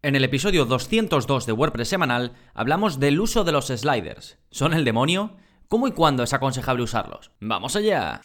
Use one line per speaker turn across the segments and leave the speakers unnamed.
En el episodio 202 de WordPress semanal hablamos del uso de los sliders. ¿Son el demonio? ¿Cómo y cuándo es aconsejable usarlos? ¡Vamos allá!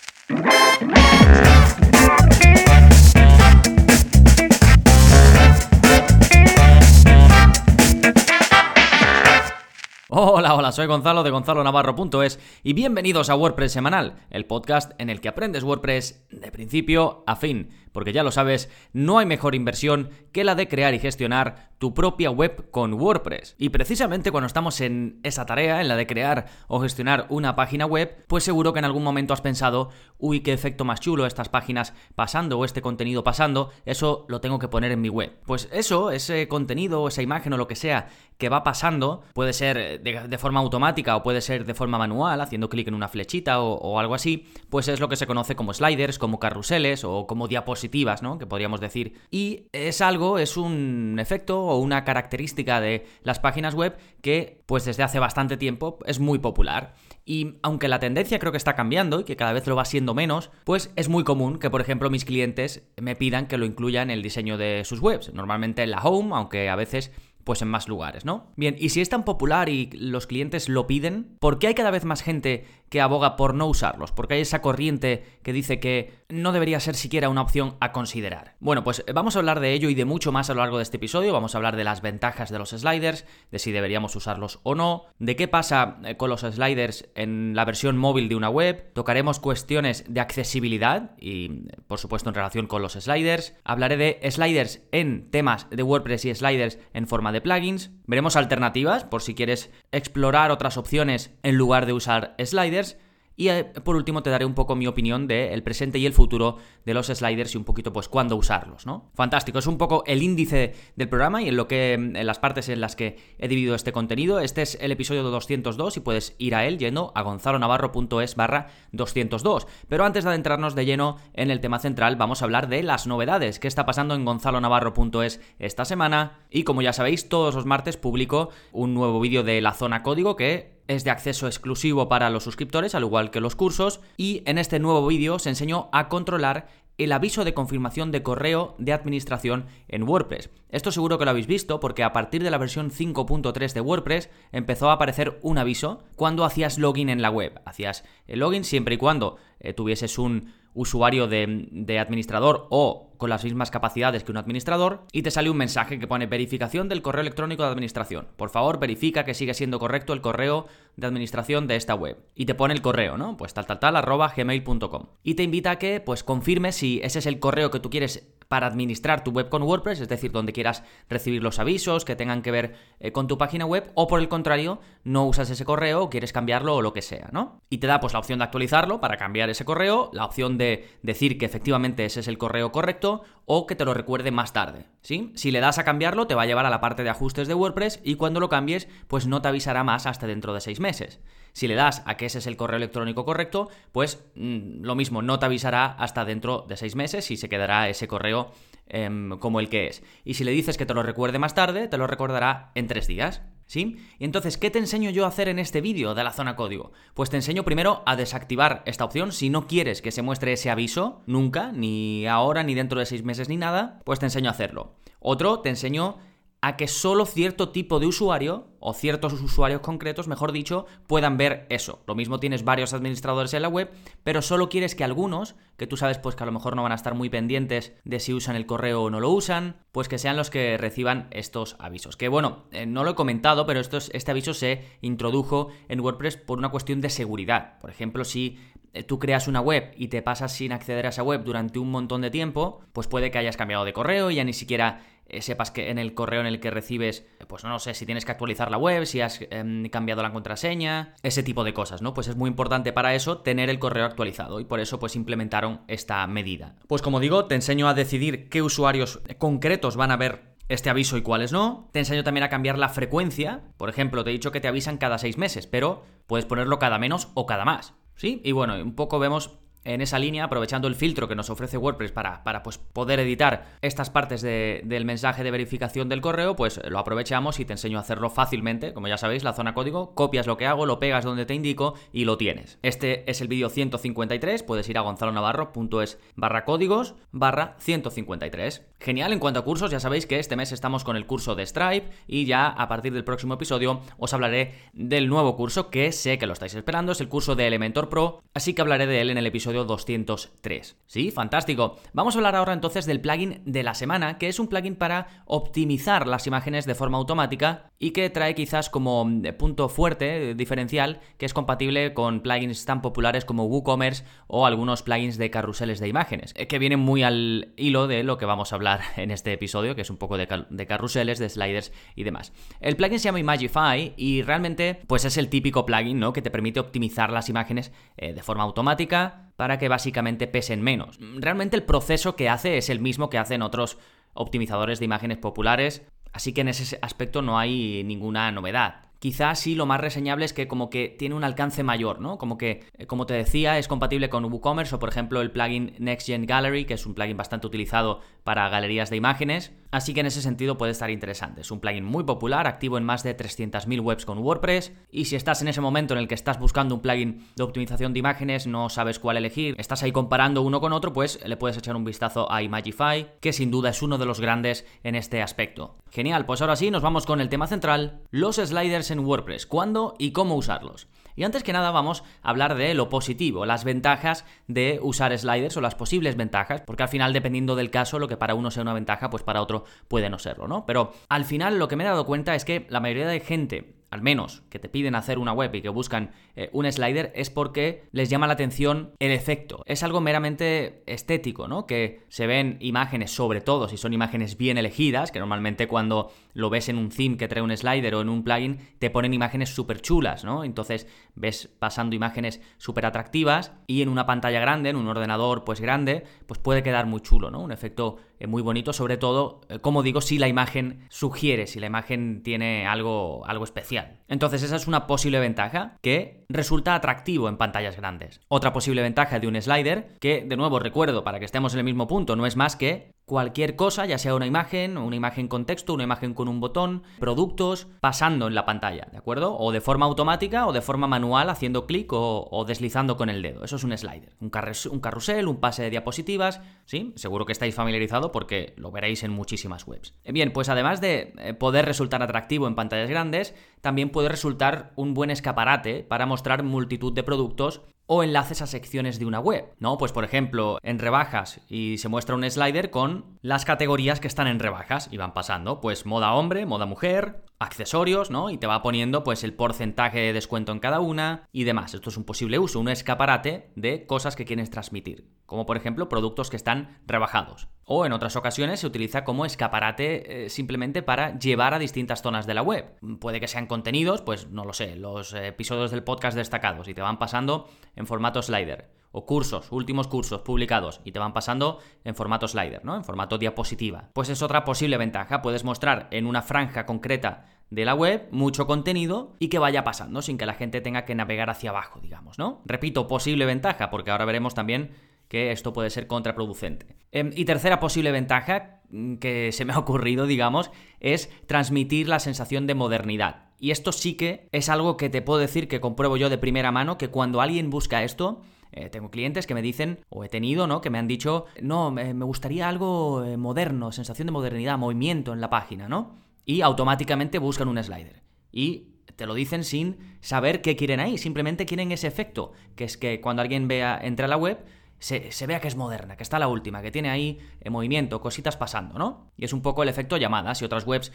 Hola, hola, soy Gonzalo de gonzalonavarro.es y bienvenidos a WordPress Semanal, el podcast en el que aprendes WordPress de principio a fin porque ya lo sabes, no hay mejor inversión que la de crear y gestionar tu propia web con WordPress. Y precisamente cuando estamos en esa tarea, en la de crear o gestionar una página web, pues seguro que en algún momento has pensado, uy, qué efecto más chulo estas páginas pasando o este contenido pasando, eso lo tengo que poner en mi web. Pues eso, ese contenido, esa imagen o lo que sea que va pasando, puede ser de, forma automática o puede ser de forma manual, haciendo clic en una flechita o, o algo así, pues es lo que se conoce como sliders, como carruseles o como diapositivas ¿no? Que podríamos decir. Y es algo, es un efecto o una característica de las páginas web que, pues desde hace bastante tiempo, es muy popular. Y aunque la tendencia creo que está cambiando y que cada vez lo va siendo menos, pues es muy común que, por ejemplo, mis clientes me pidan que lo incluya en el diseño de sus webs. Normalmente en la home, aunque a veces pues en más lugares, ¿no? Bien, y si es tan popular y los clientes lo piden, ¿por qué hay cada vez más gente que aboga por no usarlos? Porque hay esa corriente que dice que no debería ser siquiera una opción a considerar. Bueno, pues vamos a hablar de ello y de mucho más a lo largo de este episodio. Vamos a hablar de las ventajas de los sliders, de si deberíamos usarlos o no, de qué pasa eh, con los sliders en la versión móvil de una web, tocaremos cuestiones de accesibilidad y, por supuesto, en relación con los sliders. Hablaré de sliders en temas de WordPress y sliders en forma de plugins. Veremos alternativas por si quieres explorar otras opciones en lugar de usar sliders. Y eh, por último te daré un poco mi opinión del presente y el futuro de los sliders y un poquito pues cuándo usarlos, ¿no? Fantástico, es un poco el índice del programa y en lo que en las partes en las que he dividido este contenido. Este es el episodio 202 y puedes ir a él yendo a gonzalonavarro.es barra 202. Pero antes de adentrarnos de lleno en el tema central, vamos a hablar de las novedades que está pasando en gonzalonavarro.es esta semana. Y como ya sabéis, todos los martes publico un nuevo vídeo de la zona código que es de acceso exclusivo para los suscriptores, al igual que los cursos, y en este nuevo vídeo os enseño a controlar el aviso de confirmación de correo de administración en WordPress. Esto seguro que lo habéis visto porque a partir de la versión 5.3 de WordPress empezó a aparecer un aviso cuando hacías login en la web. Hacías el login siempre y cuando eh, tuvieses un usuario de, administrador o con las mismas capacidades que un administrador y te sale un mensaje que pone verificación del correo electrónico de administración. Por favor, verifica que sigue siendo correcto el correo de administración de esta web. Y te pone el correo, ¿no? Pues tal tal tal arroba gmail.com. Y te invita a que pues confirmes si ese es el correo que tú quieres para administrar tu web con WordPress, es decir, donde quieras recibir los avisos que tengan que ver eh, con tu página web, o por el contrario, no usas ese correo quieres cambiarlo o lo que sea, ¿no? Y te da pues la opción de actualizarlo para cambiar ese correo, la opción de decir que efectivamente ese es el correo correcto o que te lo recuerde más tarde, ¿sí? Si le das a cambiarlo, te va a llevar a la parte de ajustes de WordPress y cuando lo cambies, pues no te avisará más hasta dentro de seis meses. Si le das a que ese es el correo electrónico correcto, pues mm, lo mismo, no te avisará hasta dentro de seis meses y se quedará ese correo em, como el que es. Y si le dices que te lo recuerde más tarde, te lo recordará en tres días. ¿Sí? Y entonces, ¿qué te enseño yo a hacer en este vídeo de la zona código? Pues te enseño primero a desactivar esta opción. Si no quieres que se muestre ese aviso, nunca, ni ahora, ni dentro de seis meses, ni nada, pues te enseño a hacerlo. Otro, te enseño a que solo cierto tipo de usuario, o ciertos usuarios concretos, mejor dicho, puedan ver eso. Lo mismo tienes varios administradores en la web, pero solo quieres que algunos, que tú sabes pues que a lo mejor no van a estar muy pendientes de si usan el correo o no lo usan, pues que sean los que reciban estos avisos. Que bueno, eh, no lo he comentado, pero este aviso se introdujo en WordPress por una cuestión de seguridad. Por ejemplo, si eh, tú creas una web y te pasas sin acceder a esa web durante un montón de tiempo, pues puede que hayas cambiado de correo y ya ni siquiera sepas que en el correo en el que recibes, pues no sé, si tienes que actualizar la web, si has em, cambiado la contraseña, ese tipo de cosas, ¿no? Pues es muy importante para eso tener el correo actualizado y por eso pues implementaron esta medida. Pues como digo, te enseño a decidir qué usuarios concretos van a ver este aviso y cuáles no. Te enseño también a cambiar la frecuencia. Por ejemplo, te he dicho que te avisan cada seis meses, pero puedes ponerlo cada menos o cada más. ¿Sí? Y bueno, un poco vemos en esa línea, aprovechando el filtro que nos ofrece WordPress para, para pues, poder editar estas partes del mensaje de verificación del correo, pues lo aprovechamos y te enseño a hacerlo fácilmente. Como ya sabéis, la zona código, copias lo que hago, lo pegas donde te indico y lo tienes. Este es el vídeo 153, puedes ir a gonzalonavarro.es barra códigos barra 153. Genial, en cuanto a cursos, ya sabéis que este mes estamos con el curso de Stripe y ya a partir del próximo episodio os hablaré del nuevo curso que sé que lo estáis esperando, es el curso de Elementor Pro, así que hablaré de él en el episodio 203. Sí, fantástico. Vamos a hablar ahora entonces del plugin de la semana, que es un plugin para optimizar las imágenes de forma automática y que trae quizás como punto fuerte, diferencial, que es compatible con plugins tan populares como WooCommerce o algunos plugins de carruseles de imágenes, eh, que vienen muy al hilo de lo que vamos a hablar en este episodio, que es un poco de, carruseles, de sliders y demás. El plugin se llama Imagify y realmente pues es el típico plugin, ¿no? Que te permite optimizar las imágenes eh, de forma automática para que básicamente pesen menos. Realmente el proceso que hace es el mismo que hacen otros optimizadores de imágenes populares, así que en ese aspecto no hay ninguna novedad. Quizás sí lo más reseñable es que como que tiene un alcance mayor, ¿no? Como que, eh, como te decía, es compatible con WooCommerce o por ejemplo el plugin NextGen Gallery, que es un plugin bastante utilizado para galerías de imágenes. Así que en ese sentido puede estar interesante. Es un plugin muy popular, activo en más de 300.000 webs con WordPress. Y si estás en ese momento en el que estás buscando un plugin de optimización de imágenes, no sabes cuál elegir, estás ahí comparando uno con otro, pues le puedes echar un vistazo a Imagify, que sin duda es uno de los grandes en este aspecto. Genial, pues ahora sí, nos vamos con el tema central, los sliders en WordPress, cuándo y cómo usarlos. Y antes que nada vamos a hablar de lo positivo, las ventajas de usar sliders o las posibles ventajas, porque al final dependiendo del caso, lo que para uno sea una ventaja, pues para otro puede no serlo, ¿no? Pero al final lo que me he dado cuenta es que la mayoría de gente al menos que te piden hacer una web y que buscan eh, un slider, es porque les llama la atención el efecto. Es algo meramente estético, ¿no? Que se ven imágenes, sobre todo si son imágenes bien elegidas, que normalmente cuando lo ves en un theme que trae un slider o en un plugin, te ponen imágenes súper chulas, ¿no? Entonces ves pasando imágenes súper atractivas y en una pantalla grande, en un ordenador pues grande, pues puede quedar muy chulo, ¿no? Un efecto eh, muy bonito, sobre todo, eh, como digo, si la imagen sugiere, si la imagen tiene algo, algo especial. Entonces esa es una posible ventaja que resulta atractivo en pantallas grandes. Otra posible ventaja de un slider, que de nuevo recuerdo para que estemos en el mismo punto, no es más que cualquier cosa, ya sea una imagen, una imagen con texto, una imagen con un botón, productos, pasando en la pantalla, ¿de acuerdo? O de forma automática o de forma manual haciendo clic o, deslizando con el dedo. Eso es un slider. Un, un carrusel, un pase de diapositivas, ¿sí? Seguro que estáis familiarizados porque lo veréis en muchísimas webs. Bien, pues además de eh, poder resultar atractivo en pantallas grandes, también puede resultar un buen escaparate para mostrar multitud de productos o enlaces a secciones de una web, ¿no? Pues por ejemplo, en rebajas y se muestra un slider con las categorías que están en rebajas y van pasando, pues moda hombre, moda mujer, accesorios, ¿no? Y te va poniendo pues el porcentaje de descuento en cada una y demás. Esto es un posible uso, un escaparate de cosas que quieres transmitir, como por ejemplo productos que están rebajados. O en otras ocasiones se utiliza como escaparate eh, simplemente para llevar a distintas zonas de la web. Puede que sean contenidos, pues no lo sé, los episodios del podcast destacados y te van pasando en formato slider o cursos, últimos cursos publicados y te van pasando en formato slider, ¿no? En formato diapositiva. Pues es otra posible ventaja, puedes mostrar en una franja concreta de la web mucho contenido y que vaya pasando sin que la gente tenga que navegar hacia abajo, digamos, ¿no? Repito, posible ventaja, porque ahora veremos también que esto puede ser contraproducente. Em, y tercera posible ventaja mm, que se me ha ocurrido, digamos, es transmitir la sensación de modernidad. Y esto sí que es algo que te puedo decir que compruebo yo de primera mano, que cuando alguien busca esto, eh, tengo clientes que me dicen, o he tenido, ¿no? Que me han dicho, no, me, gustaría algo eh, moderno, sensación de modernidad, movimiento en la página, ¿no? Y automáticamente buscan un slider. Y te lo dicen sin saber qué quieren ahí, simplemente quieren ese efecto, que es que cuando alguien vea, entra a la web, se, vea que es moderna, que está la última, que tiene ahí eh, movimiento, cositas pasando, ¿no? Y es un poco el efecto llamada. Si otras webs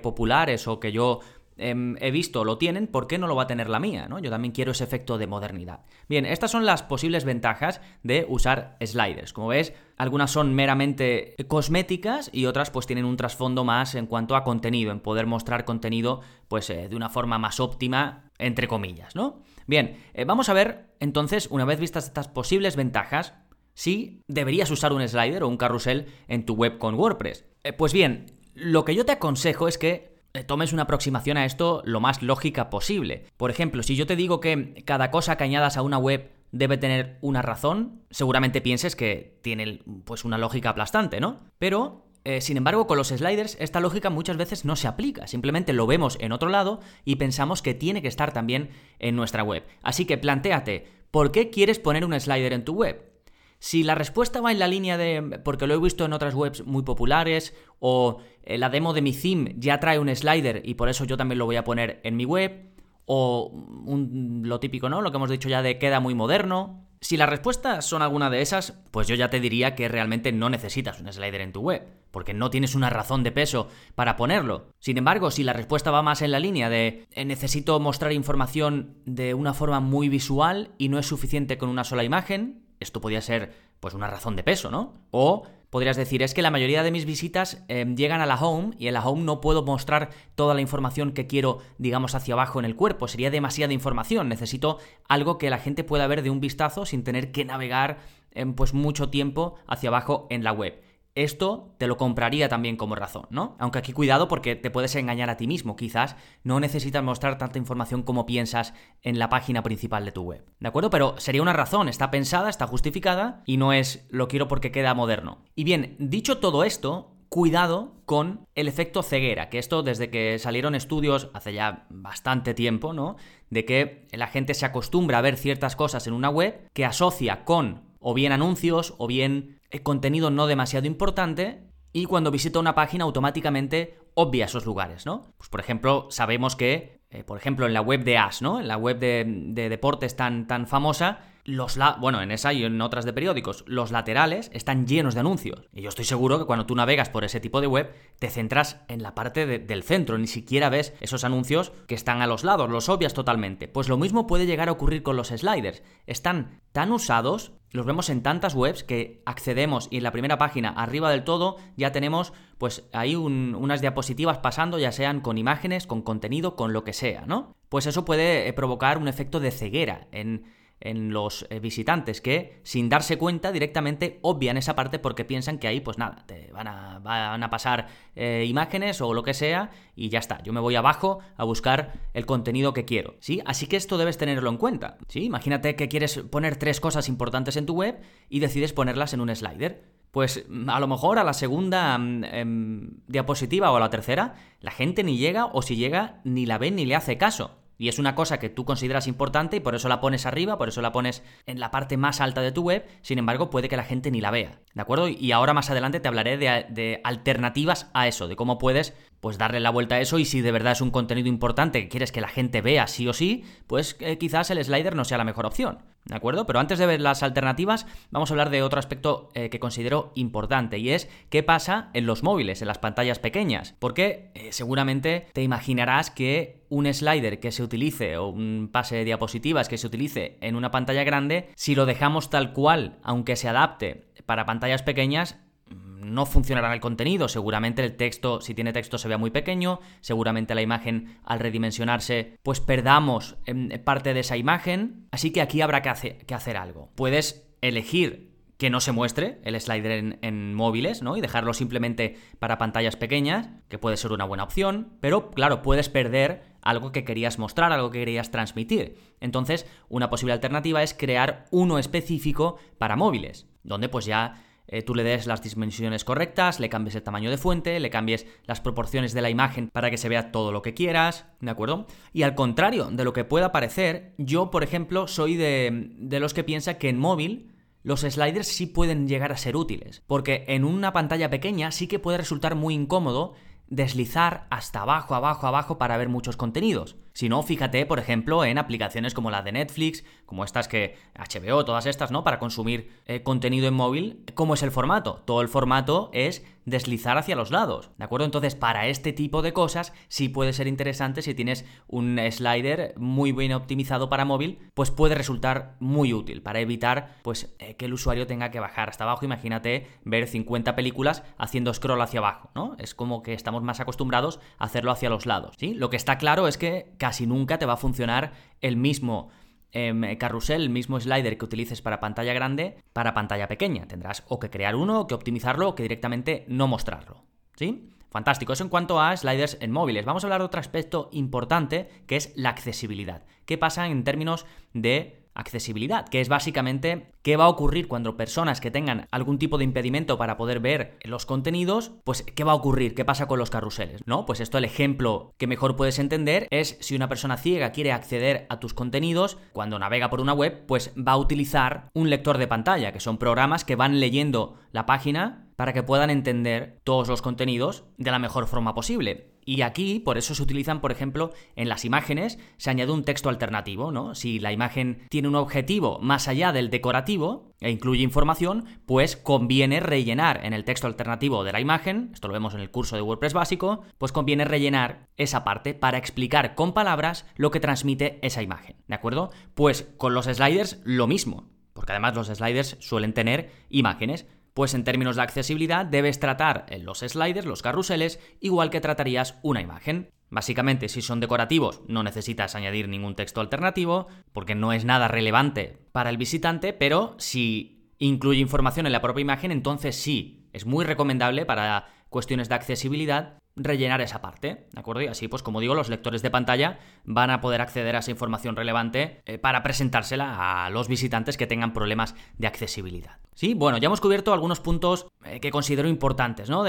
populares o que yo Em, he visto lo tienen, ¿por qué no lo va a tener la mía? ¿no? Yo también quiero ese efecto de modernidad. Bien, estas son las posibles ventajas de usar sliders. Como ves, algunas son meramente cosméticas y otras pues tienen un trasfondo más en cuanto a contenido, en poder mostrar contenido pues eh, de una forma más óptima, entre comillas, ¿no? Bien, eh, vamos a ver entonces, una vez vistas estas posibles ventajas, si deberías usar un slider o un carrusel en tu web con WordPress. Eh, pues bien, lo que yo te aconsejo es que eh, tomes una aproximación a esto lo más lógica posible. Por ejemplo, si yo te digo que cada cosa que añadas a una web debe tener una razón. Seguramente pienses que tiene pues una lógica aplastante, ¿no? Pero eh, sin embargo, con los sliders esta lógica muchas veces no se aplica, simplemente lo vemos en otro lado y pensamos que tiene que estar también en nuestra web. Así que planteate, ¿por qué quieres poner un slider en tu web? Si la respuesta va en la línea de porque lo he visto en otras webs muy populares o eh, la demo de mi theme ya trae un slider y por eso yo también lo voy a poner en mi web o lo típico, ¿no? Lo que hemos dicho ya de queda muy moderno. Si la respuesta son alguna de esas, pues yo ya te diría que realmente no necesitas un slider en tu web, porque no tienes una razón de peso para ponerlo. Sin embargo, si la respuesta va más en la línea de eh, necesito mostrar información de una forma muy visual y no es suficiente con una sola imagen, esto podría ser pues una razón de peso, ¿no? O podrías decir, es que la mayoría de mis visitas em, llegan a la home y en la home no puedo mostrar toda la información que quiero, digamos, hacia abajo en el cuerpo. Sería demasiada información. Necesito algo que la gente pueda ver de un vistazo sin tener que navegar em, pues mucho tiempo hacia abajo en la web. Esto te lo compraría también como razón, ¿no? Aunque aquí cuidado porque te puedes engañar a ti mismo, quizás no necesitas mostrar tanta información como piensas en la página principal de tu web, ¿de acuerdo? Pero sería una razón, está pensada, está justificada y no es lo quiero porque queda moderno. Y bien, dicho todo esto, cuidado con el efecto ceguera, que esto desde que salieron estudios hace ya bastante tiempo, ¿no? De que la gente se acostumbra a ver ciertas cosas en una web que asocia con o bien anuncios o bien contenido no demasiado importante y cuando visita una página automáticamente obvia esos lugares, ¿no? Pues por ejemplo, sabemos que, eh, por ejemplo, en la web de As, ¿no? En la web de, de deportes tan, tan famosa, los bueno, en esa y en otras de periódicos, los laterales están llenos de anuncios. Y yo estoy seguro que cuando tú navegas por ese tipo de web, te centras en la parte del centro, ni siquiera ves esos anuncios que están a los lados, los obvias totalmente. Pues lo mismo puede llegar a ocurrir con los sliders. Están tan usados, los vemos en tantas webs que accedemos y en la primera página, arriba del todo, ya tenemos pues ahí unas diapositivas pasando, ya sean con imágenes, con contenido, con lo que sea, ¿no? Pues eso puede eh, provocar un efecto de ceguera en en los eh, visitantes que, sin darse cuenta, directamente obvian esa parte porque piensan que ahí, pues nada, te van a, van a pasar eh, imágenes o lo que sea y ya está. Yo me voy abajo a buscar el contenido que quiero, ¿sí? Así que esto debes tenerlo en cuenta, ¿sí? Imagínate que quieres poner tres cosas importantes en tu web y decides ponerlas en un slider. Pues a lo mejor a la segunda mm, em, diapositiva o a la tercera, la gente ni llega o si llega ni la ve ni le hace caso y es una cosa que tú consideras importante y por eso la pones arriba, por eso la pones en la parte más alta de tu web, sin embargo puede que la gente ni la vea, ¿de acuerdo? Y ahora más adelante te hablaré de, alternativas a eso, de cómo puedes pues darle la vuelta a eso y si de verdad es un contenido importante que quieres que la gente vea sí o sí, pues eh, quizás el slider no sea la mejor opción. ¿De acuerdo? Pero antes de ver las alternativas, vamos a hablar de otro aspecto eh, que considero importante y es qué pasa en los móviles, en las pantallas pequeñas. Porque eh, seguramente te imaginarás que un slider que se utilice o un pase de diapositivas que se utilice en una pantalla grande, si lo dejamos tal cual, aunque se adapte para pantallas pequeñas, no funcionará el contenido. Seguramente el texto, si tiene texto, se vea muy pequeño. Seguramente la imagen, al redimensionarse, pues perdamos em, parte de esa imagen. Así que aquí habrá que, hacer algo. Puedes elegir que no se muestre el slider en, móviles, ¿no? Y dejarlo simplemente para pantallas pequeñas, que puede ser una buena opción, pero claro, puedes perder algo que querías mostrar, algo que querías transmitir. Entonces, una posible alternativa es crear uno específico para móviles, donde pues ya eh, tú le des las dimensiones correctas, le cambies el tamaño de fuente, le cambies las proporciones de la imagen para que se vea todo lo que quieras, ¿de acuerdo? Y al contrario de lo que pueda parecer, yo, por ejemplo, soy de, de los que piensa que en móvil los sliders sí pueden llegar a ser útiles, porque en una pantalla pequeña sí que puede resultar muy incómodo deslizar hasta abajo, abajo, abajo para ver muchos contenidos. Si no, fíjate, por ejemplo, en aplicaciones como la de Netflix, como estas que HBO, todas estas, ¿no? Para consumir eh, contenido en móvil, ¿cómo es el formato? Todo el formato es deslizar hacia los lados, ¿de acuerdo? Entonces, para este tipo de cosas sí puede ser interesante si tienes un slider muy bien optimizado para móvil, pues puede resultar muy útil para evitar pues eh, que el usuario tenga que bajar hasta abajo. Imagínate ver 50 películas haciendo scroll hacia abajo, ¿no? Es como que estamos más acostumbrados a hacerlo hacia los lados, ¿sí? Lo que está claro es que casi nunca te va a funcionar el mismo em, carrusel, el mismo slider que utilices para pantalla grande, para pantalla pequeña. Tendrás o que crear uno, o que optimizarlo, o que directamente no mostrarlo. ¿Sí? Fantástico. Eso en cuanto a sliders en móviles. Vamos a hablar de otro aspecto importante que es la accesibilidad. ¿Qué pasa en términos de accesibilidad, que es básicamente qué va a ocurrir cuando personas que tengan algún tipo de impedimento para poder ver los contenidos, pues qué va a ocurrir, qué pasa con los carruseles, ¿no? Pues esto el ejemplo que mejor puedes entender es si una persona ciega quiere acceder a tus contenidos, cuando navega por una web, pues va a utilizar un lector de pantalla, que son programas que van leyendo la página para que puedan entender todos los contenidos de la mejor forma posible. Y aquí, por eso se utilizan, por ejemplo, en las imágenes, se añade un texto alternativo, ¿no? Si la imagen tiene un objetivo más allá del decorativo e incluye información, pues conviene rellenar en el texto alternativo de la imagen, esto lo vemos en el curso de WordPress básico, pues conviene rellenar esa parte para explicar con palabras lo que transmite esa imagen, ¿de acuerdo? Pues con los sliders lo mismo, porque además los sliders suelen tener imágenes. Pues en términos de accesibilidad debes tratar los sliders, los carruseles, igual que tratarías una imagen. Básicamente, si son decorativos, no necesitas añadir ningún texto alternativo, porque no es nada relevante para el visitante, pero si incluye información en la propia imagen, entonces sí, es muy recomendable para cuestiones de accesibilidad rellenar esa parte, ¿de acuerdo? Y así, pues como digo, los lectores de pantalla van a poder acceder a esa información relevante eh, para presentársela a los visitantes que tengan problemas de accesibilidad. Sí, bueno, ya hemos cubierto algunos puntos eh, que considero importantes, ¿no?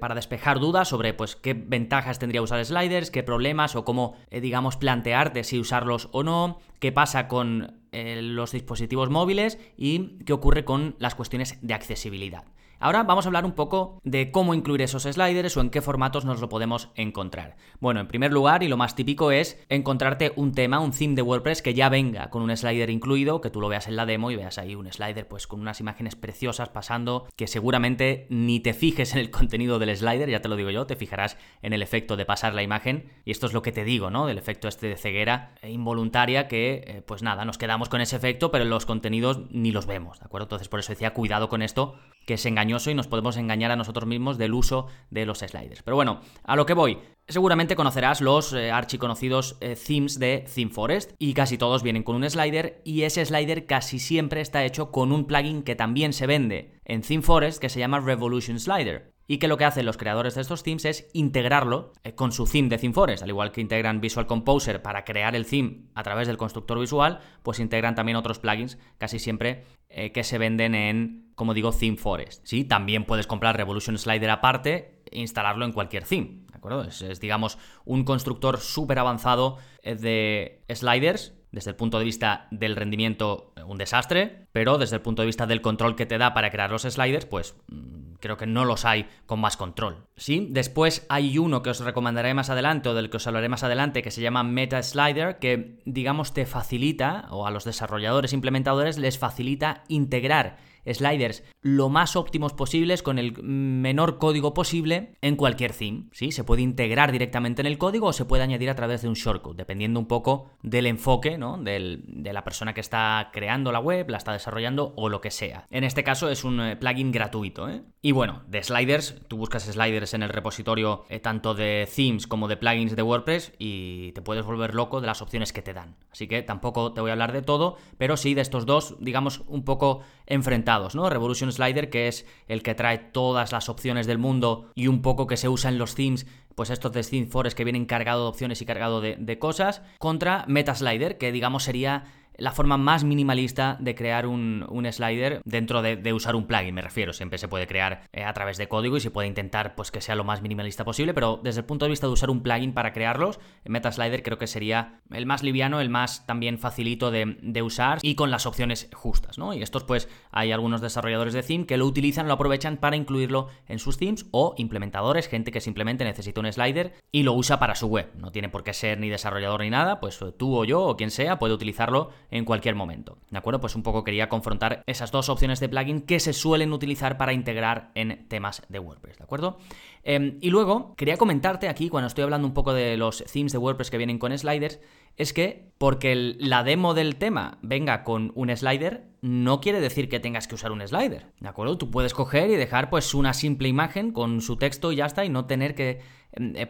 para despejar dudas sobre, pues, qué ventajas tendría usar sliders, qué problemas o cómo, eh, digamos, plantearte si usarlos o no, qué pasa con los dispositivos móviles y qué ocurre con las cuestiones de accesibilidad. Ahora vamos a hablar un poco de cómo incluir esos sliders o en qué formatos nos lo podemos encontrar. Bueno, en primer lugar, y lo más típico es encontrarte un tema, un theme de WordPress que ya venga con un slider incluido, que tú lo veas en la demo y veas ahí un slider pues con unas imágenes preciosas pasando, que seguramente ni te fijes en el contenido del slider, ya te lo digo yo, te fijarás en el efecto de pasar la imagen, y esto es lo que te digo, ¿no? Del efecto este de ceguera involuntaria que, eh, pues nada, nos quedamos con ese efecto, pero los contenidos ni los vemos, ¿de acuerdo? Entonces por eso decía cuidado con esto, que es y nos podemos engañar a nosotros mismos del uso de los sliders. Pero bueno, a lo que voy. Seguramente conocerás los eh, archiconocidos eh, themes de ThemeForest y casi todos vienen con un slider y ese slider casi siempre está hecho con un plugin que también se vende en ThemeForest que se llama Revolution Slider y que lo que hacen los creadores de estos themes es integrarlo eh, con su theme de ThemeForest, al igual que integran Visual Composer para crear el theme a través del constructor visual, pues integran también otros plugins casi siempre que se venden en, como digo, ThemeForest. Sí, también puedes comprar Revolution Slider aparte e instalarlo en cualquier theme, ¿de acuerdo? Es, digamos, un constructor súper avanzado eh, de sliders desde el punto de vista del rendimiento un desastre, pero desde el punto de vista del control que te da para crear los sliders, pues mm, creo que no los hay con más control. Sí, después hay uno que os recomendaré más adelante o del que os hablaré más adelante que se llama Meta Slider, que digamos te facilita, o a los desarrolladores implementadores les facilita integrar sliders lo más óptimos posibles con el menor código posible en cualquier theme. ¿sí? Se puede integrar directamente en el código o se puede añadir a través de un shortcut, dependiendo un poco del enfoque ¿no? de la persona que está creando la web, la está desarrollando o lo que sea. En este caso es un eh, plugin gratuito. ¿eh? Y bueno, de sliders, tú buscas sliders en el repositorio eh, tanto de themes como de plugins de WordPress y te puedes volver loco de las opciones que te dan. Así que tampoco te voy a hablar de todo, pero sí de estos dos, digamos, un poco enfrentados ¿no? Revolution Slider, que es el que trae todas las opciones del mundo y un poco que se usa en los themes, pues estos de Theme Forest que vienen cargado de opciones y cargado de, de cosas, contra Meta Slider, que digamos sería la forma más minimalista de crear un, slider dentro de, usar un plugin, me refiero. Siempre se puede crear eh, a través de código y se puede intentar pues, que sea lo más minimalista posible, pero desde el punto de vista de usar un plugin para crearlos, MetaSlider creo que sería el más liviano, el más también facilito de, de, usar y con las opciones justas, ¿no? Y estos pues hay algunos desarrolladores de theme que lo utilizan, lo aprovechan para incluirlo en sus themes o implementadores, gente que simplemente necesita un slider y lo usa para su web. No tiene por qué ser ni desarrollador ni nada, pues tú o yo o quien sea puede utilizarlo en cualquier momento. ¿De acuerdo? Pues un poco quería confrontar esas dos opciones de plugin que se suelen utilizar para integrar en temas de WordPress. ¿De acuerdo? Em, y luego quería comentarte aquí, cuando estoy hablando un poco de los themes de WordPress que vienen con sliders, es que porque la demo del tema venga con un slider, no quiere decir que tengas que usar un slider, ¿de acuerdo? Tú puedes coger y dejar pues una simple imagen con su texto y ya está y no tener que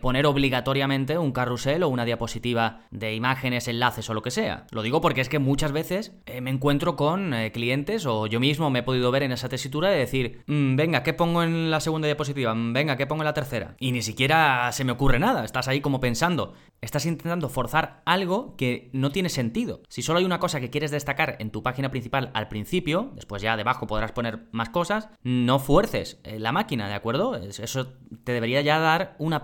poner obligatoriamente un carrusel o una diapositiva de imágenes, enlaces o lo que sea. Lo digo porque es que muchas veces eh, me encuentro con eh, clientes o yo mismo me he podido ver en esa tesitura de decir, mm, venga, ¿qué pongo en la segunda diapositiva? Mm, venga, ¿qué pongo en la tercera? Y ni siquiera se me ocurre nada, estás ahí como pensando, estás intentando forzar algo que no tiene sentido. Si solo hay una cosa que quieres destacar en tu página principal al principio, después ya debajo podrás poner más cosas, no fuerces la máquina, ¿de acuerdo? Eso te debería ya dar una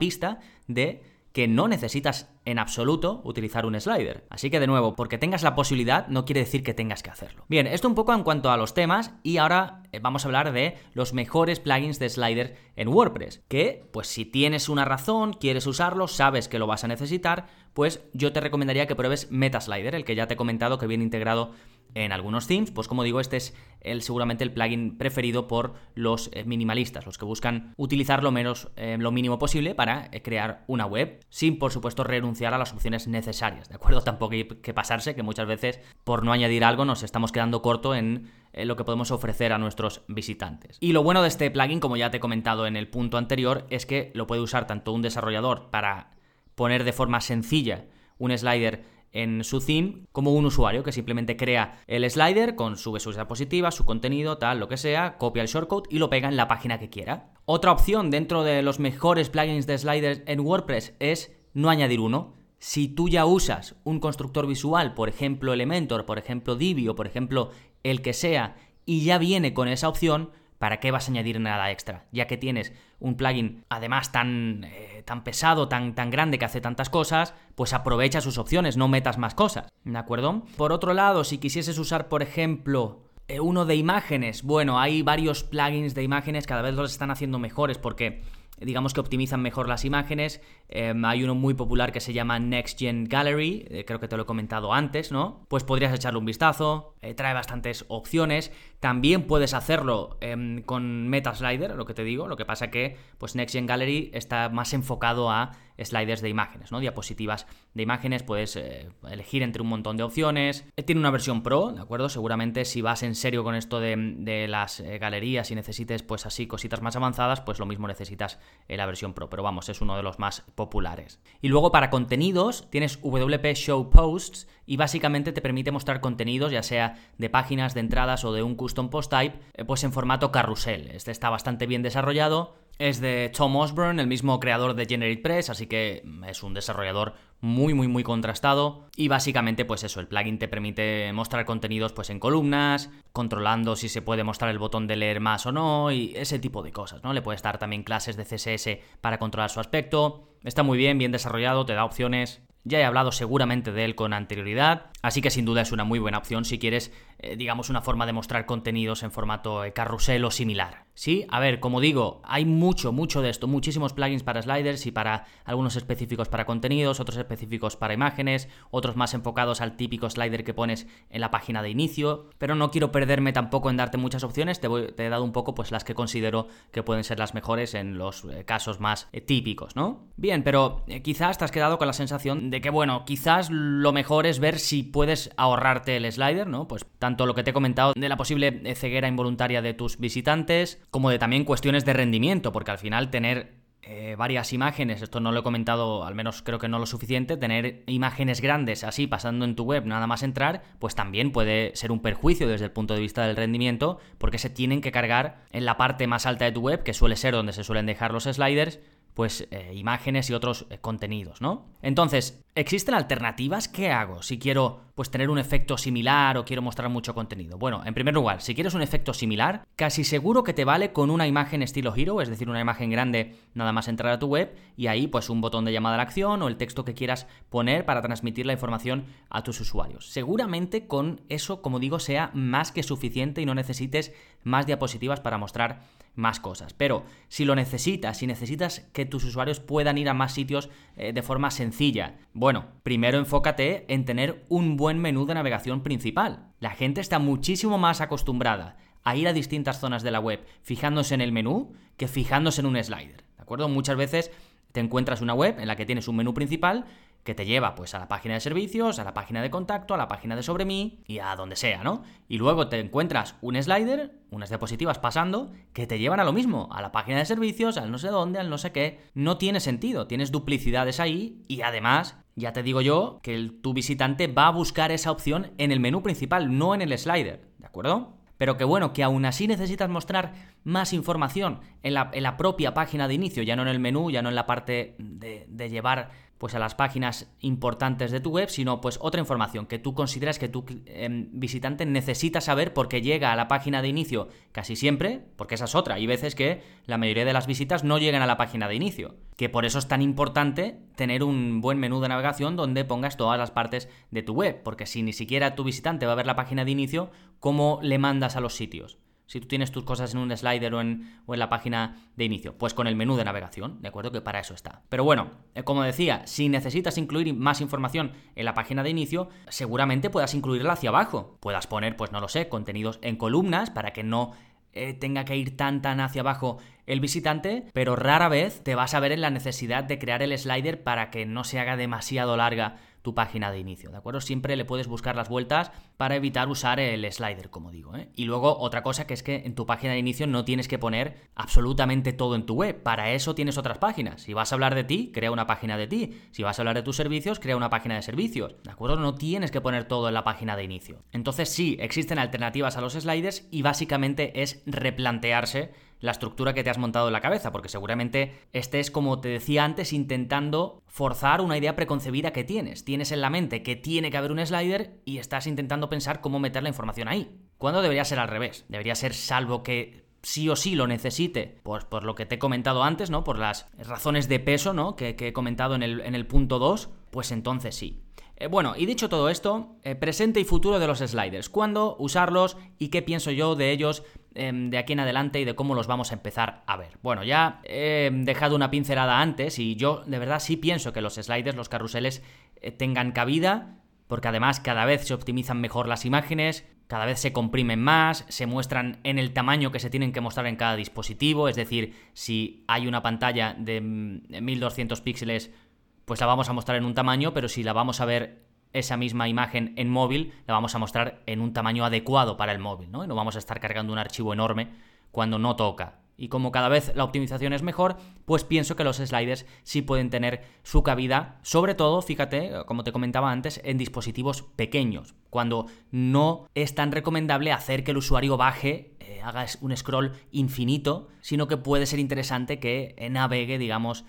de que no necesitas en absoluto utilizar un slider. Así que de nuevo, porque tengas la posibilidad no quiere decir que tengas que hacerlo. Bien, esto un poco en cuanto a los temas y ahora eh, vamos a hablar de los mejores plugins de slider en WordPress, que pues si tienes una razón, quieres usarlo, sabes que lo vas a necesitar, pues yo te recomendaría que pruebes MetaSlider, el que ya te he comentado que viene integrado en algunos themes, pues como digo, este es el, seguramente el plugin preferido por los eh, minimalistas, los que buscan utilizar lo menos, eh, lo mínimo posible para eh, crear una web, sin por supuesto renunciar a las opciones necesarias, ¿de acuerdo? Tampoco hay que pasarse, que muchas veces por no añadir algo nos estamos quedando corto en lo que podemos ofrecer a nuestros visitantes. Y lo bueno de este plugin, como ya te he comentado en el punto anterior, es que lo puede usar tanto un desarrollador para poner de forma sencilla un slider en su theme como un usuario que simplemente crea el slider con su diapositiva, su contenido, tal, lo que sea, copia el shortcode y lo pega en la página que quiera. Otra opción dentro de los mejores plugins de sliders en WordPress es no añadir uno. Si tú ya usas un constructor visual, por ejemplo Elementor, por ejemplo Divi o por ejemplo el que sea, y ya viene con esa opción, ¿para qué vas a añadir nada extra? Ya que tienes un plugin además tan, eh, tan pesado, tan, tan grande que hace tantas cosas, pues aprovecha sus opciones, no metas más cosas, ¿de acuerdo? Por otro lado, si quisieses usar, por ejemplo, eh, uno de imágenes, bueno, hay varios plugins de imágenes, cada vez los están haciendo mejores porque digamos que optimizan mejor las imágenes. Em, hay uno muy popular que se llama Next Gen Gallery, eh, creo que te lo he comentado antes, ¿no? Pues podrías echarle un vistazo, eh, trae bastantes opciones. También puedes hacerlo em, con MetaSlider, lo que te digo, lo que pasa que pues Next Gen Gallery está más enfocado a sliders de imágenes, ¿no? Diapositivas de imágenes, puedes eh, elegir entre un montón de opciones. Tiene una versión pro, ¿de acuerdo? Seguramente si vas en serio con esto de, las galerías y necesites pues así cositas más avanzadas, pues lo mismo necesitas la versión pro, pero vamos, es uno de los más populares. Y luego para contenidos tienes WP Show Posts y básicamente te permite mostrar contenidos, ya sea de páginas, de entradas o de un custom post type, eh, pues en formato carrusel. Este está bastante bien desarrollado. Es de Tom Osborne, el mismo creador de GeneratePress, así que es un desarrollador muy muy muy contrastado y básicamente pues eso, el plugin te permite mostrar contenidos pues en columnas, controlando si se puede mostrar el botón de leer más o no y ese tipo de cosas, ¿no? Le puedes dar también clases de CSS para controlar su aspecto. Está muy bien, bien desarrollado, te da opciones. Ya he hablado seguramente de él con anterioridad, así que sin duda es una muy buena opción si quieres, digamos, una forma de mostrar contenidos en formato eh, carrusel o similar. Sí, a ver, como digo, hay mucho, mucho de esto, muchísimos plugins para sliders y para algunos específicos para contenidos, otros específicos para imágenes, otros más enfocados al típico slider que pones en la página de inicio, pero no quiero perderme tampoco en darte muchas opciones, te, he dado un poco pues las que considero que pueden ser las mejores en los eh, casos más eh, típicos, ¿no? Bien, pero eh, quizás te has quedado con la sensación de que, bueno, quizás lo mejor es ver si puedes ahorrarte el slider, ¿no? Pues tanto lo que te he comentado de la posible ceguera involuntaria de tus visitantes, como de también cuestiones de rendimiento, porque al final tener eh, varias imágenes, esto no lo he comentado, al menos creo que no lo suficiente, tener imágenes grandes así pasando en tu web nada más entrar, pues también puede ser un perjuicio desde el punto de vista del rendimiento, porque se tienen que cargar en la parte más alta de tu web, que suele ser donde se suelen dejar los sliders, pues eh, imágenes y otros eh, contenidos, ¿no? Entonces, ¿existen alternativas? ¿Qué hago si quiero pues tener un efecto similar o quiero mostrar mucho contenido? Bueno, en primer lugar, si quieres un efecto similar, casi seguro que te vale con una imagen estilo Hero, es decir, una imagen grande nada más entrar a tu web y ahí pues un botón de llamada a la acción o el texto que quieras poner para transmitir la información a tus usuarios. Seguramente con eso, como digo, sea más que suficiente y no necesites más diapositivas para mostrar más cosas. Pero si lo necesitas, si necesitas que tus usuarios puedan ir a más sitios eh, de forma sencilla, bueno, primero enfócate en tener un buen menú de navegación principal. La gente está muchísimo más acostumbrada a ir a distintas zonas de la web fijándose en el menú que fijándose en un slider. ¿De acuerdo? Muchas veces te encuentras una web en la que tienes un menú principal que te lleva pues a la página de servicios, a la página de contacto, a la página de sobre mí y a donde sea, ¿no? Y luego te encuentras un slider, unas diapositivas pasando, que te llevan a lo mismo, a la página de servicios, al no sé dónde, al no sé qué. No tiene sentido, tienes duplicidades ahí y además ya te digo yo que tu visitante va a buscar esa opción en el menú principal, no en el slider, ¿de acuerdo? Pero que bueno, que aún así necesitas mostrar más información en la, propia página de inicio, ya no en el menú, ya no en la parte de, de llevar pues a las páginas importantes de tu web, sino pues otra información que tú consideras que tu em, visitante necesita saber porque llega a la página de inicio casi siempre, porque esa es otra. Hay veces que la mayoría de las visitas no llegan a la página de inicio, que por eso es tan importante tener un buen menú de navegación donde pongas todas las partes de tu web, porque si ni siquiera tu visitante va a ver la página de inicio, ¿cómo le mandas a los sitios? Si tú tienes tus cosas en un slider o en, o en, la página de inicio? Pues con el menú de navegación, ¿de acuerdo? Que para eso está. Pero bueno, eh, como decía, si necesitas incluir más información en la página de inicio, seguramente puedas incluirla hacia abajo. Puedas poner, pues no lo sé, contenidos en columnas para que no eh, tenga que ir tan tan hacia abajo el visitante, pero rara vez te vas a ver en la necesidad de crear el slider para que no se haga demasiado larga tu página de inicio, ¿de acuerdo? Siempre le puedes buscar las vueltas para evitar usar el slider, como digo. ¿eh? Y luego otra cosa que es que en tu página de inicio no tienes que poner absolutamente todo en tu web, para eso tienes otras páginas. Si vas a hablar de ti, crea una página de ti. Si vas a hablar de tus servicios, crea una página de servicios, ¿de acuerdo? No tienes que poner todo en la página de inicio. Entonces sí, existen alternativas a los sliders y básicamente es replantearse la estructura que te has montado en la cabeza, porque seguramente estés, como te decía antes, intentando forzar una idea preconcebida que tienes. Tienes en la mente que tiene que haber un slider y estás intentando pensar cómo meter la información ahí. Cuando debería ser al revés. Debería ser salvo que sí o sí lo necesite, por, por, lo que te he comentado antes, ¿no? Por las razones de peso, ¿no? Que, he comentado en el, en el punto 2, pues entonces sí. Eh, bueno, y dicho todo esto, eh, presente y futuro de los sliders. ¿Cuándo usarlos y qué pienso yo de ellos de aquí en adelante y de cómo los vamos a empezar a ver? Bueno, ya he dejado una pincelada antes y yo de verdad sí pienso que los sliders, los carruseles, eh, tengan cabida porque además cada vez se optimizan mejor las imágenes, cada vez se comprimen más, se muestran en el tamaño que se tienen que mostrar en cada dispositivo, es decir, si hay una pantalla de 1200 mm, píxeles pues la vamos a mostrar en un tamaño, pero si la vamos a ver esa misma imagen en móvil, la vamos a mostrar en un tamaño adecuado para el móvil, ¿no? Y no vamos a estar cargando un archivo enorme cuando no toca. Y como cada vez la optimización es mejor, pues pienso que los sliders sí pueden tener su cabida, sobre todo, fíjate, como te comentaba antes, en dispositivos pequeños, cuando no es tan recomendable hacer que el usuario baje, eh, haga un scroll infinito, sino que puede ser interesante que navegue, digamos,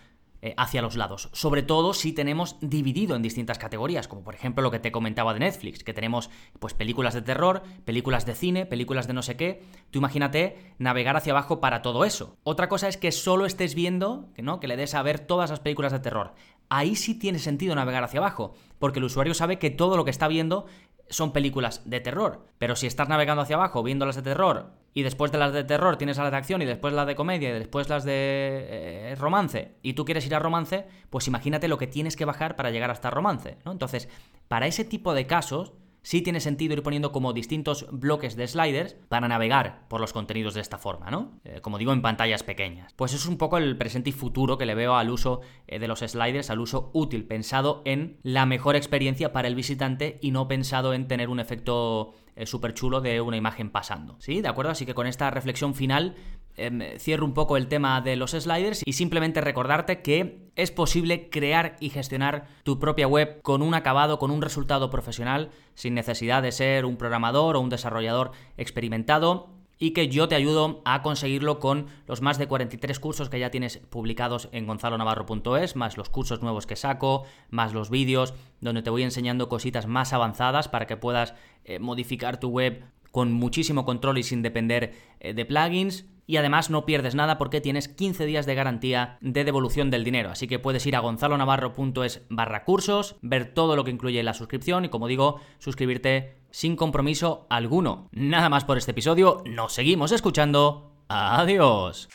eh, hacia los lados. Sobre todo si tenemos dividido en distintas categorías, como por ejemplo lo que te comentaba de Netflix, que tenemos pues películas de terror, películas de cine, películas de no sé qué. Tú imagínate navegar hacia abajo para todo eso. Otra cosa es que solo estés viendo, que no, que le des a ver todas las películas de terror. Ahí sí tiene sentido navegar hacia abajo, porque el usuario sabe que todo lo que está viendo son películas de terror. Pero si estás navegando hacia abajo viendo las de terror y después de las de terror tienes las de acción y después las de comedia y después las de eh, romance y tú quieres ir a romance, pues imagínate lo que tienes que bajar para llegar hasta romance, ¿no? Entonces, para ese tipo de casos sí tiene sentido ir poniendo como distintos bloques de sliders para navegar por los contenidos de esta forma, ¿no? Eh, como digo, en pantallas pequeñas. Pues es un poco el presente y futuro que le veo al uso eh, de los sliders, al uso útil, pensado en la mejor experiencia para el visitante y no pensado en tener un efecto eh, súper chulo de una imagen pasando. ¿Sí? ¿De acuerdo? Así que con esta reflexión final Em, cierro un poco el tema de los sliders y simplemente recordarte que es posible crear y gestionar tu propia web con un acabado, con un resultado profesional, sin necesidad de ser un programador o un desarrollador experimentado y que yo te ayudo a conseguirlo con los más de 43 cursos que ya tienes publicados en gonzalonavarro.es, más los cursos nuevos que saco, más los vídeos donde te voy enseñando cositas más avanzadas para que puedas eh, modificar tu web con muchísimo control y sin depender eh, de plugins y además no pierdes nada porque tienes 15 días de garantía de devolución del dinero. Así que puedes ir a gonzalonavarro.es barra cursos, ver todo lo que incluye la suscripción y como digo, suscribirte sin compromiso alguno. Nada más por este episodio, nos seguimos escuchando. Adiós.